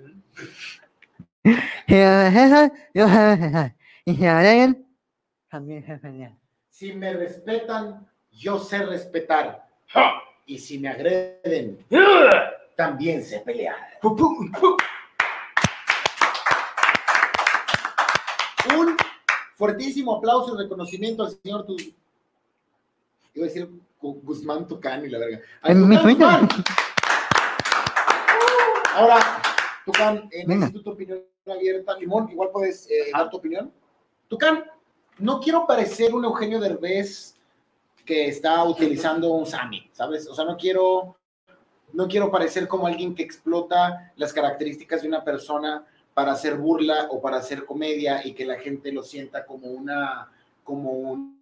Speaker 3: Si me respetan, yo sé respetar. Y si me agreguen, también sé pelear.
Speaker 2: Si me respetan, yo sé respetar. Y si me agreden, (laughs) también sé pelear. Un fuertísimo aplauso y reconocimiento al señor tu... Iba a decir Gu- Guzmán Tucán y la verga.
Speaker 3: En mi
Speaker 2: Tucán. (laughs) Ahora, Tucán, eh, necesito tu opinión abierta. Limón, igual puedes eh, dar tu opinión. Tucán, no quiero parecer un Eugenio Derbez que está utilizando un Sami, ¿sabes? O sea, no quiero, no quiero parecer como alguien que explota las características de una persona para hacer burla o para hacer comedia y que la gente lo sienta como una, como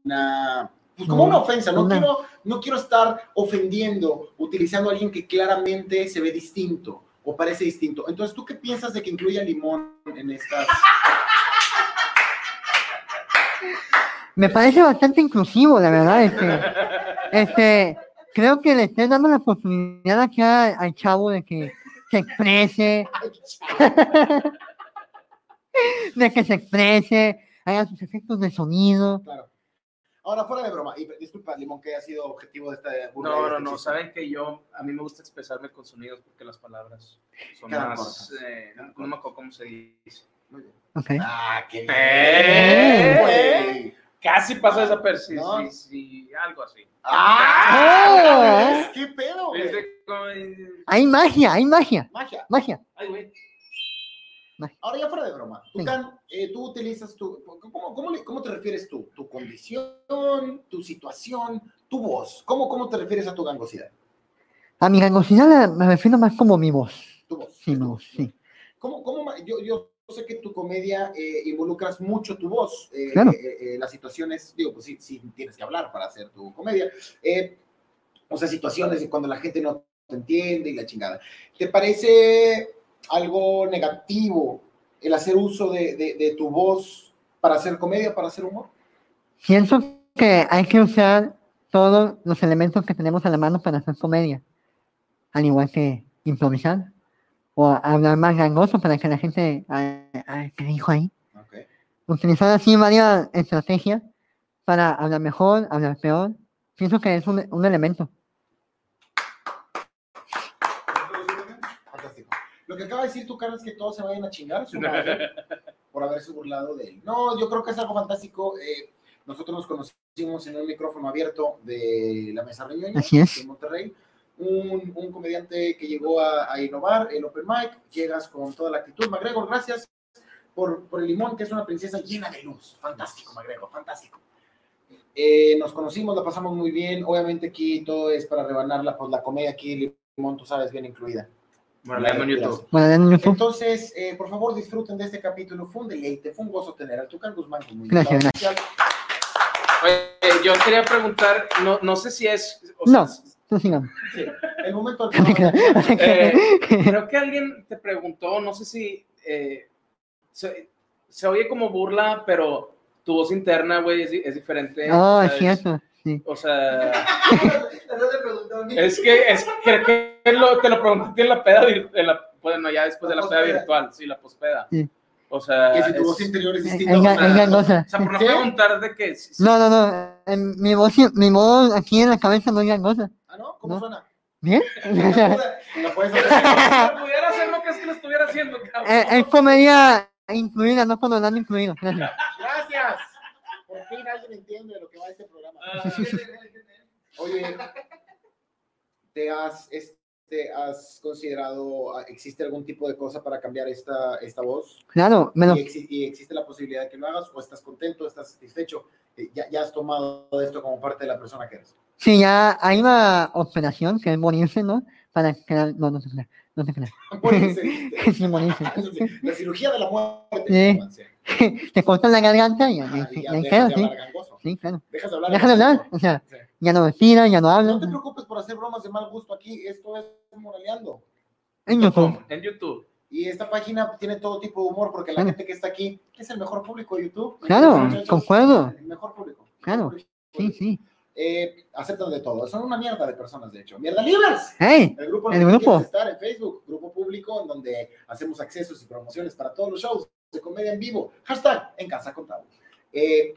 Speaker 2: una, pues como una ofensa. No
Speaker 3: Una-
Speaker 2: quiero, no quiero estar ofendiendo, utilizando a alguien que claramente se ve distinto o parece distinto. Entonces, ¿tú qué piensas de que incluya limón en estas?
Speaker 3: Me parece bastante inclusivo, la verdad. Este, este, creo que le estoy dando la oportunidad aquí a- al chavo de que se exprese, (laughs) de que se exprese, haga sus efectos de sonido.
Speaker 2: Claro. Ahora, fuera de broma, y disculpa, Limón, que ha sido objetivo de esta burla.
Speaker 1: No,
Speaker 2: de
Speaker 1: no,
Speaker 2: este
Speaker 1: no. Saben que yo, a mí me gusta expresarme con sonidos porque las palabras son más. eh, no me acuerdo cómo se dice.
Speaker 2: Muy bien. Ah, qué bien.
Speaker 1: Eh,
Speaker 2: güey.
Speaker 1: Casi pasa desapercibido.
Speaker 2: No.
Speaker 1: Sí, sí, algo así.
Speaker 2: ¡Ah! ¿Qué pedo,
Speaker 3: Hay magia, hay magia,
Speaker 2: Magia.
Speaker 3: magia.
Speaker 1: Ay, güey.
Speaker 2: Ahora ya fuera de broma. Tucán, eh, tú utilizas tu... ¿cómo, cómo, le- cómo te refieres tú? ¿Tu condición, tu situación, tu voz? ¿Cómo, cómo te refieres a tu gangosidad?
Speaker 3: A mi gangosidad me refiero más como mi voz.
Speaker 2: Tu voz.
Speaker 3: Sí, mi voz, sí.
Speaker 2: ¿Cómo, cómo, yo, yo sé que tu comedia eh, involucras mucho tu voz. eh,
Speaker 3: Claro.
Speaker 2: eh, eh, las situaciones, digo, pues sí, sí tienes que hablar para hacer tu comedia. O sea, situaciones cuando la gente no te entiende y la chingada. ¿Te parece algo negativo el hacer uso de, de- de tu voz para hacer comedia, para hacer humor?
Speaker 3: Pienso que hay que usar todos los elementos que tenemos a la mano para hacer comedia. Al igual que improvisar. O hablar más gangoso para que la gente. ¿Qué dijo ahí?
Speaker 2: Ok.
Speaker 3: Utilizar así varias estrategias para hablar mejor, hablar peor. Pienso que es un, un elemento.
Speaker 2: Fantástico. Lo que acaba de decir tu cara es que todos se vayan a chingar a su madre por haberse burlado de él. No, yo creo que es algo fantástico. eh, nosotros nos conocimos en un micrófono abierto de la Mesa Reñoña
Speaker 3: Así es.
Speaker 2: en Monterrey. Un, un comediante que llegó a, a innovar el Open Mic. Llegas con toda la actitud. McGregor, gracias por, por el limón, que es una princesa llena de luz. Fantástico, McGregor, fantástico. Eh, nos conocimos, la pasamos muy bien. Obviamente aquí todo es para rebanarla, pues la comedia aquí, limón, tú sabes, bien incluida.
Speaker 1: Bueno, en YouTube.
Speaker 3: Bueno, en YouTube.
Speaker 2: Entonces, eh, por favor, disfruten de este capítulo. Fue un deleite, fue un gozo tener al Tucán Guzmán como
Speaker 3: Gracias,
Speaker 2: especial.
Speaker 1: Oye, yo quería preguntar, no, no sé si es. o
Speaker 3: No.
Speaker 1: sea.
Speaker 2: Sí, el momento.
Speaker 1: Eh, creo que alguien te preguntó, no sé si eh, se, se oye como burla, pero tu voz interna, güey, es, es diferente.
Speaker 3: Oh, es
Speaker 1: ¿sabes?
Speaker 3: cierto. Sí.
Speaker 1: O sea, es que, es, creo que lo, te lo pregunté en la peda, en la- bueno, ya después de la peda virtual, sí, la pospeda.
Speaker 3: Sí.
Speaker 1: O sea,
Speaker 2: Que si tu
Speaker 1: es-
Speaker 2: voz interior es distinta. o sea,
Speaker 3: gangosa.
Speaker 1: o sea, por no preguntar de si- si-
Speaker 3: No, no, no. En mi voz, mi voz aquí en la cabeza no es gangosa.
Speaker 2: ¿Ah, no? ¿Cómo
Speaker 3: No.
Speaker 2: suena? (laughs)
Speaker 3: ¿Bien?
Speaker 2: La puedes hacer.
Speaker 1: Si pudiera hacer lo que es que lo estuviera haciendo, cabrón.
Speaker 3: Eh, es comedia incluida, no cuando nada incluido. Gracias.
Speaker 2: Gracias. Por fin alguien entiende de lo que va este programa.
Speaker 1: Ah,
Speaker 2: Oye, te has, este, has considerado, ah, existe algún tipo de cosa para cambiar esta, esta voz?
Speaker 3: Claro, me lo,
Speaker 2: ¿Y, exi- y existe la posibilidad de que lo hagas o estás contento, estás satisfecho? Eh, ¿Ya, ya has tomado esto como parte de la persona que eres?
Speaker 3: Sí, ya hay una operación que es morirse, ¿no? Para crear, no, no se crea, no se (laughs) crea. (laughs) Sí, morirse.
Speaker 2: La cirugía de la muerte.
Speaker 3: Sí. (laughs) Te cortan la garganta y ya,
Speaker 2: Ah,
Speaker 3: ya,
Speaker 2: y ya
Speaker 3: ya
Speaker 2: dejas
Speaker 3: queda,
Speaker 2: de
Speaker 3: sí. Sí, claro.
Speaker 2: Dejas de hablar.
Speaker 3: Deja de hablar, o sea,
Speaker 2: Sí.
Speaker 3: ya no respiran, ya no
Speaker 2: No
Speaker 3: hablan.
Speaker 2: te preocupes por hacer bromas de mal gusto aquí, esto es moraleando.
Speaker 3: En YouTube.
Speaker 1: En YouTube.
Speaker 2: Y esta página tiene todo tipo de humor porque la
Speaker 3: Claro.
Speaker 2: gente que está aquí es el mejor público de YouTube.
Speaker 3: Claro, concuerdo.
Speaker 2: El mejor público.
Speaker 3: Claro. Sí, sí.
Speaker 2: Eh, aceptan de todo. Son una mierda de personas, de hecho. ¡Mierda libres!
Speaker 3: ¡Hey!
Speaker 2: El grupo en
Speaker 3: El grupo.
Speaker 2: estar en Facebook, grupo público, en donde hacemos accesos y promociones para todos los shows de comedia en vivo. Hashtag en casa con. Eh,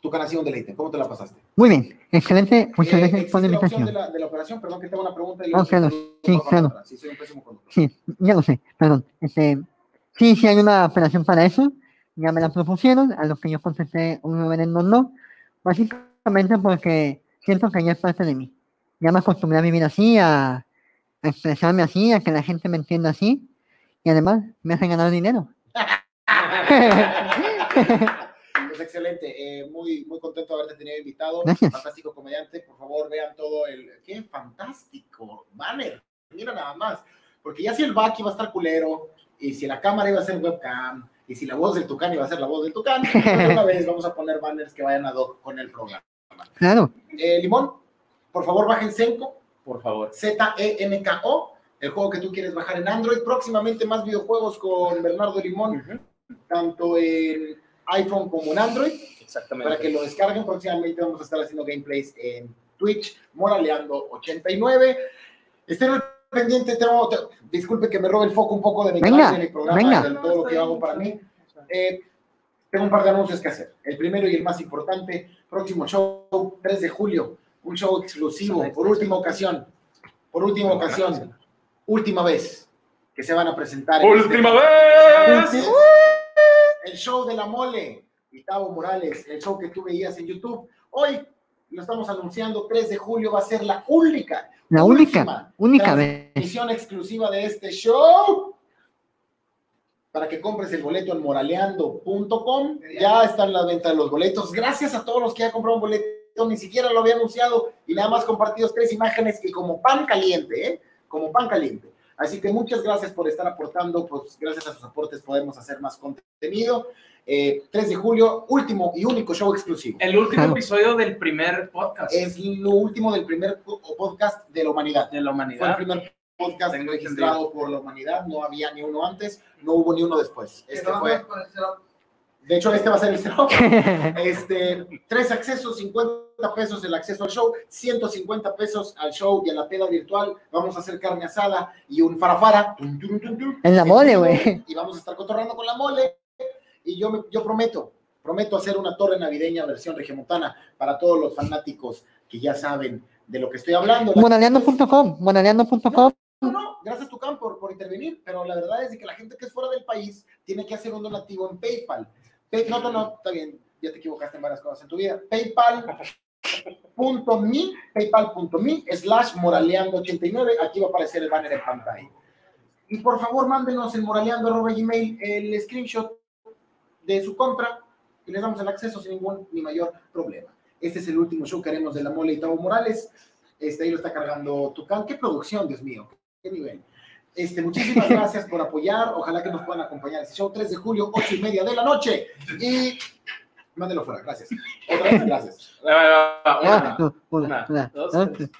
Speaker 2: tu canción un deleite, ¿cómo te la pasaste?
Speaker 3: Muy bien. Excelente. Muchas
Speaker 2: Eh,
Speaker 3: gracias por la
Speaker 2: ¿existe la opción
Speaker 3: invitación.
Speaker 2: de la, de la operación? Perdón que tengo una pregunta. Y
Speaker 3: Ah, claro. Sí, claro.
Speaker 2: Sí, soy un pésimo conductor.
Speaker 3: Sí, ya lo sé, perdón. Este, sí, sí hay una operación para eso. Ya me la propusieron, a lo que yo contesté un reverendo no. Básicamente porque siento que ya es parte de mí. Ya me acostumbré a vivir así, a, a expresarme así, a que la gente me entienda así. Y además me hace ganar dinero. (laughs)
Speaker 2: Pues excelente, eh, muy, muy contento de haberte tenido invitado.
Speaker 3: Gracias.
Speaker 2: Fantástico comediante. Por favor, vean todo el. ¡Qué fantástico! Banner, mira nada más. Porque ya si el back iba a estar culero, y si la cámara iba a ser webcam, y si la voz del Tucán iba a ser la voz del Tucán, (laughs) pues una vez vamos a poner banners que vayan a hoc con el programa.
Speaker 3: Claro,
Speaker 2: Eh, Limón, por favor, bajen Senko,
Speaker 1: Por favor.
Speaker 2: Z-E-N-K-O, el juego que tú quieres bajar en Android. Próximamente más videojuegos con Bernardo Limón, tanto en iPhone como en Android.
Speaker 1: Exactamente.
Speaker 2: para que lo descarguen. Próximamente vamos a estar haciendo gameplays en Twitch, Moraleando89. Estén al pendiente, tengo- te- disculpe que me robe el foco un poco de mi
Speaker 3: Venga,
Speaker 2: canal, de mi programa,
Speaker 3: venga.
Speaker 2: de todo lo que hago para mí. Eh, tengo un par de anuncios que hacer. El primero y el más importante, próximo show, 3 de julio, un show exclusivo, por última ocasión, por última ocasión, última vez que se van a presentar. en
Speaker 1: ¡Última
Speaker 2: este-
Speaker 1: vez!
Speaker 2: el show de la mole, Gustavo Morales, el show que tú veías en YouTube. Hoy lo estamos anunciando, 3 de julio va a ser la única,
Speaker 3: la única, única vez.
Speaker 2: transmisión exclusiva de este show. Para que compres el boleto en moraleando.com. Ya están la venta de los boletos. Gracias a todos los que ya compraron boleto, ni siquiera lo había anunciado y nada más compartidos tres imágenes y como pan caliente, ¿eh? Como pan caliente. Así que muchas gracias por estar aportando, pues gracias a sus aportes podemos hacer más contenido. Eh, 3 de julio, último y único show exclusivo.
Speaker 1: El último (laughs) episodio del primer podcast
Speaker 2: Es lo último del primer po- podcast de la humanidad.
Speaker 1: de la
Speaker 2: Fue el
Speaker 1: humanidad.
Speaker 2: primer podcast
Speaker 1: Tengo
Speaker 2: registrado por la humanidad, no había ni uno antes, no hubo ni uno después. Este fue, de hecho, este va a ser el cero. (laughs) Este, tres accesos, 50 pesos el acceso al show, 150 pesos al show y a la peda virtual. Vamos a hacer carne asada y un farafara. Tum, tum, tum, tum.
Speaker 3: En la mole, güey. (laughs)
Speaker 2: Y vamos a estar cotorrando con la mole. Y yo, me- yo prometo, prometo hacer una torre navideña versión regiomontana para todos los fanáticos que ya saben de lo que estoy hablando. La-
Speaker 3: Monaleando.com, monaleando.com.
Speaker 2: no, gracias Tucán por, por intervenir, pero la verdad es que la gente que es fuera del país tiene que hacer un donativo en PayPal. Pay- no, no, no, está bien, ya te equivocaste en varias cosas en tu vida. PayPal.me, paypal.me, slash moraleando89, aquí va a aparecer el banner en pantalla. Y por favor, mándenos en moraleando.gmail el screenshot de su compra y les damos el acceso sin ningún ni mayor problema. Este es el último show que haremos de la mole y Tavo Morales. Este, ahí lo está cargando Tucán. ¡Qué producción, Dios mío! ¡Qué nivel! Este, muchísimas gracias por apoyar. Ojalá que nos puedan acompañar este show 3 de julio, 8 y media de la noche. Y mándelo fuera. Gracias. Otra vez, gracias.
Speaker 1: Una.
Speaker 3: Una,
Speaker 1: Una,
Speaker 3: una,
Speaker 1: dos, tres.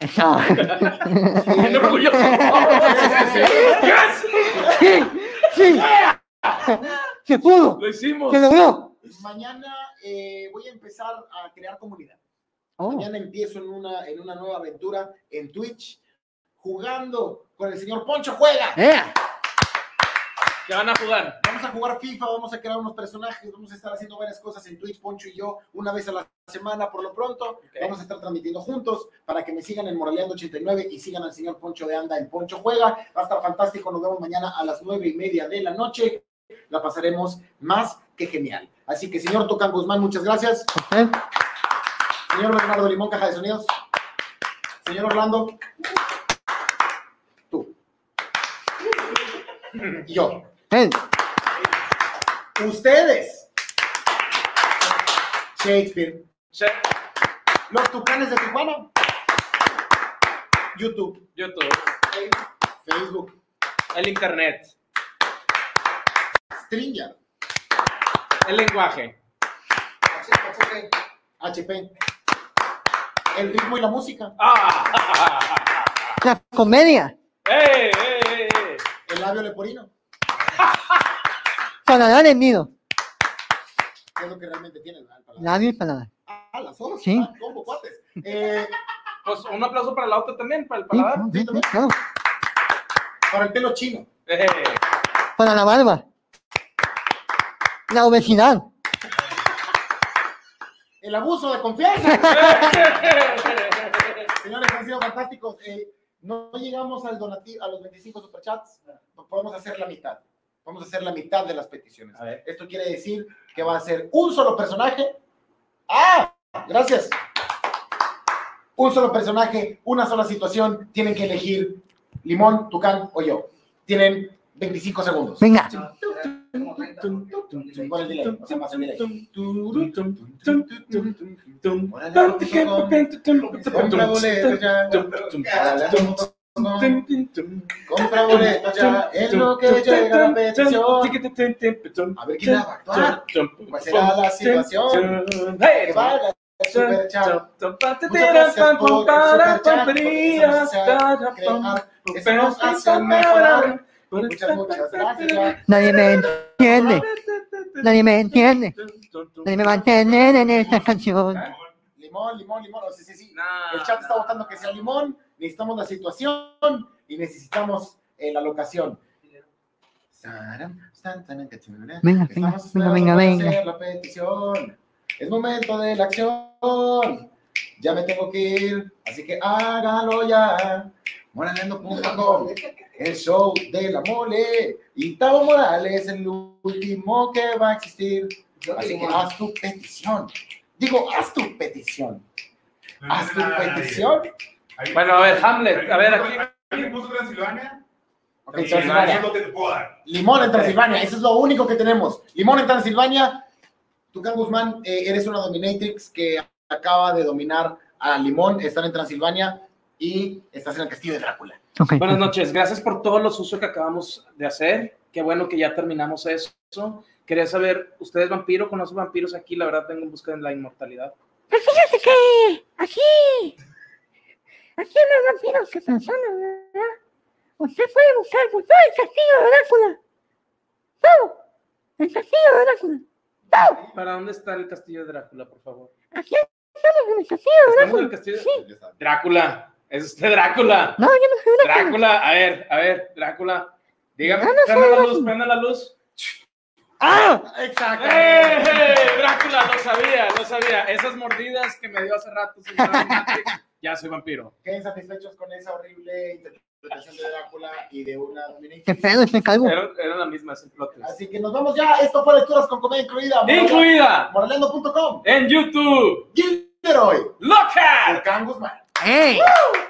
Speaker 1: (laughs)
Speaker 3: Sí, sí. Se pudo,
Speaker 1: Lo hicimos.
Speaker 3: se logró.
Speaker 2: Mañana eh, voy a empezar a crear comunidad.
Speaker 3: Oh,
Speaker 2: Mañana empiezo en una, en una nueva aventura en Twitch, jugando con el señor Poncho Juega.
Speaker 3: ¡eh!
Speaker 1: ¿Qué van a jugar?
Speaker 2: Vamos a jugar FIFA, vamos a crear unos personajes, vamos a estar haciendo varias cosas en Twitch, Poncho y yo, una vez a la semana por lo pronto. Vamos a estar transmitiendo juntos para que me sigan en Moraleando89 y sigan al señor Poncho de Anda en Poncho Juega. Va a estar fantástico, nos vemos mañana a las nueve y media de la noche. La pasaremos más que genial. Así que, señor Tocan Guzmán, muchas gracias. Señor Bernardo Limón, caja de sonidos. Señor Orlando, Y yo. Ustedes. Shakespeare.
Speaker 1: Sí.
Speaker 2: Los Tucanes de Tijuana. YouTube.
Speaker 1: YouTube.
Speaker 2: Facebook.
Speaker 1: El internet.
Speaker 2: Stringer.
Speaker 1: El lenguaje.
Speaker 2: HP. El ritmo y la música.
Speaker 1: ¡Ah!
Speaker 3: La comedia.
Speaker 1: ¡Eh, eh, eh, eh!
Speaker 2: El labio leporino.
Speaker 3: Paladar en nido.
Speaker 2: ¿Qué es lo que realmente tiene el paladar?
Speaker 3: Labio y paladar.
Speaker 2: Ah, las dos.
Speaker 3: Sí.
Speaker 2: Ah, combo, cuates. Eh,
Speaker 1: Pues un aplauso para el auto también, para el
Speaker 3: Sí,
Speaker 1: paladar.
Speaker 3: sí, sí, claro.
Speaker 2: para el pelo chino.
Speaker 1: Eh.
Speaker 3: Para la barba. La obesidad.
Speaker 2: El abuso de confianza. (laughs) Señores, han sido fantásticos. Eh, no llegamos al donativo, a los 25 superchats. Podemos hacer la mitad. Vamos a hacer la mitad de las peticiones.
Speaker 1: A ver.
Speaker 2: Esto quiere decir que va a ser un solo personaje. ¡Ah! Gracias. Un solo personaje, una sola situación. Tienen que elegir Limón, Tucán o yo. Tienen 25 segundos.
Speaker 3: Venga.
Speaker 2: Compra boletos ya. Ya. Es lo que llega la petición. A ver quién va a actuar. ¿Cuál será la situación? El superchat. Muchas gracias por Muchas, muchas gracias.
Speaker 3: Nadie me entiende. Nadie me entiende. Nadie me va a entender en esta canción.
Speaker 2: Limón, limón, limón. Oh, sí, sí, sí. El chat está votando que sea limón. Necesitamos la situación y necesitamos eh, la locación.
Speaker 3: Venga,
Speaker 2: Estamos
Speaker 3: venga, venga, venga.
Speaker 2: hacer la petición. Es momento de la acción. Ya me tengo que ir, así que hágalo ya. Moralendo.com, el show de la mole. Y Tavo Morales, el último que va a existir. Así que haz tu petición. Digo, haz tu petición. Haz tu petición.
Speaker 1: Bueno, a ver, Hamlet, a ver, aquí.
Speaker 4: ¿Alguien puso Transilvania?
Speaker 2: Ok, Transilvania.
Speaker 4: Es.
Speaker 2: Limón en Transilvania, eso es lo único que tenemos. Limón en Transilvania. Tucán Guzmán, eh, eres una dominatrix que acaba de dominar a Limón, están en Transilvania y estás en el castillo de Drácula.
Speaker 1: Buenas noches, gracias por todo lo sucio que acabamos de hacer. Qué bueno que ya terminamos eso. Quería saber, ¿ustedes vampiro? ¿Conocen vampiros aquí? La verdad, tengo en busca de la inmortalidad.
Speaker 5: Pues fíjate que aquí, aquí hay vampiros que personas, ¿verdad? Usted puede buscar por todo el castillo de Drácula. Todo. El castillo de Drácula. Todo.
Speaker 1: ¿Para dónde está el castillo de Drácula, por favor?
Speaker 5: Aquí estamos en el castillo de
Speaker 1: Estamos en el
Speaker 5: Drácula.
Speaker 1: castillo de
Speaker 5: Sí.
Speaker 1: Drácula. ¿Es usted Drácula?
Speaker 5: No, yo no soy Drácula.
Speaker 1: Drácula, a ver, a ver, Drácula. Dígame,
Speaker 5: No, no
Speaker 1: prenda la luz, prenda la luz.
Speaker 2: ¡Ah! Exacto.
Speaker 1: ¡Eh! Drácula, lo sabía, lo sabía. Esas mordidas que me dio hace rato, señor Matrix, (laughs) ya soy vampiro.
Speaker 2: Queden satisfechos con esa horrible interpretación de Drácula y de una
Speaker 3: ¿Qué
Speaker 2: dominatrix.
Speaker 3: pedo este calvo?
Speaker 1: Era, era la misma, sin plot twist.
Speaker 2: Así que nos vamos ya. Esto fue Lecturas con Comedia Incluida.
Speaker 1: Incluida
Speaker 2: Moralendo.com.
Speaker 1: en YouTube.
Speaker 2: Gilderoy.
Speaker 1: ¡Loca!
Speaker 2: Guzmán.
Speaker 3: Hey. Woo!